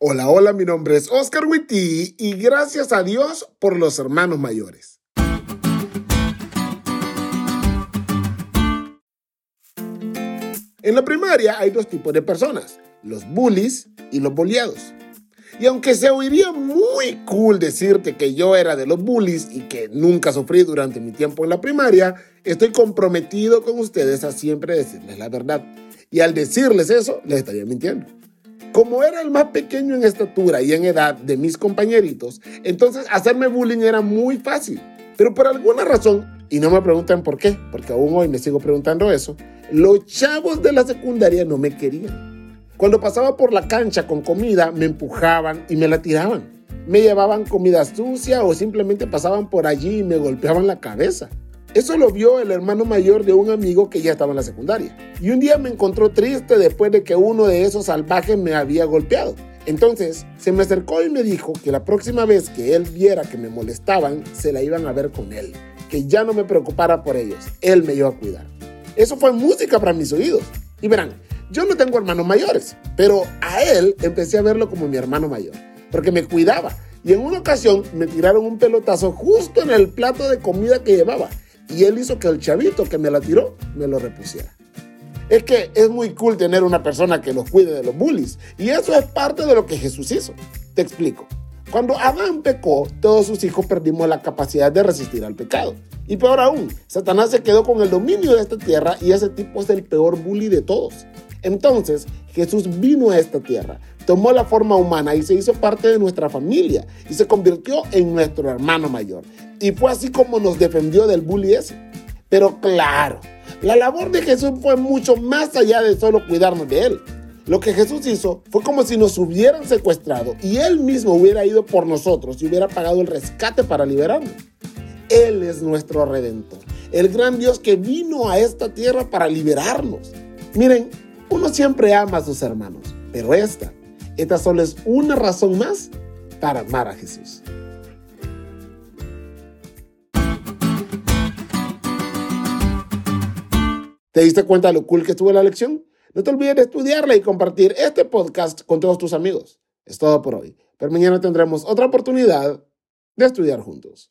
Hola, hola, mi nombre es Oscar Witty y gracias a Dios por los hermanos mayores. En la primaria hay dos tipos de personas, los bullies y los boleados. Y aunque se oiría muy cool decirte que yo era de los bullies y que nunca sufrí durante mi tiempo en la primaria, estoy comprometido con ustedes a siempre decirles la verdad. Y al decirles eso, les estaría mintiendo. Como era el más pequeño en estatura y en edad de mis compañeritos, entonces hacerme bullying era muy fácil. Pero por alguna razón, y no me preguntan por qué, porque aún hoy me sigo preguntando eso, los chavos de la secundaria no me querían. Cuando pasaba por la cancha con comida, me empujaban y me la tiraban. Me llevaban comida sucia o simplemente pasaban por allí y me golpeaban la cabeza. Eso lo vio el hermano mayor de un amigo que ya estaba en la secundaria. Y un día me encontró triste después de que uno de esos salvajes me había golpeado. Entonces se me acercó y me dijo que la próxima vez que él viera que me molestaban, se la iban a ver con él. Que ya no me preocupara por ellos. Él me iba a cuidar. Eso fue música para mis oídos. Y verán, yo no tengo hermanos mayores, pero a él empecé a verlo como mi hermano mayor, porque me cuidaba. Y en una ocasión me tiraron un pelotazo justo en el plato de comida que llevaba y él hizo que el chavito que me la tiró me lo repusiera. Es que es muy cool tener una persona que los cuide de los bullies y eso es parte de lo que Jesús hizo. Te explico. Cuando Adán pecó, todos sus hijos perdimos la capacidad de resistir al pecado. Y peor aún, Satanás se quedó con el dominio de esta tierra y ese tipo es el peor bully de todos. Entonces Jesús vino a esta tierra, tomó la forma humana y se hizo parte de nuestra familia y se convirtió en nuestro hermano mayor. Y fue así como nos defendió del bully ese. Pero claro, la labor de Jesús fue mucho más allá de solo cuidarnos de él. Lo que Jesús hizo fue como si nos hubieran secuestrado y él mismo hubiera ido por nosotros y hubiera pagado el rescate para liberarnos. Él es nuestro redentor, el gran Dios que vino a esta tierra para liberarnos. Miren, uno siempre ama a sus hermanos, pero esta, esta solo es una razón más para amar a Jesús. ¿Te diste cuenta de lo cool que estuvo la lección? No te olvides de estudiarla y compartir este podcast con todos tus amigos. Es todo por hoy, pero mañana tendremos otra oportunidad de estudiar juntos.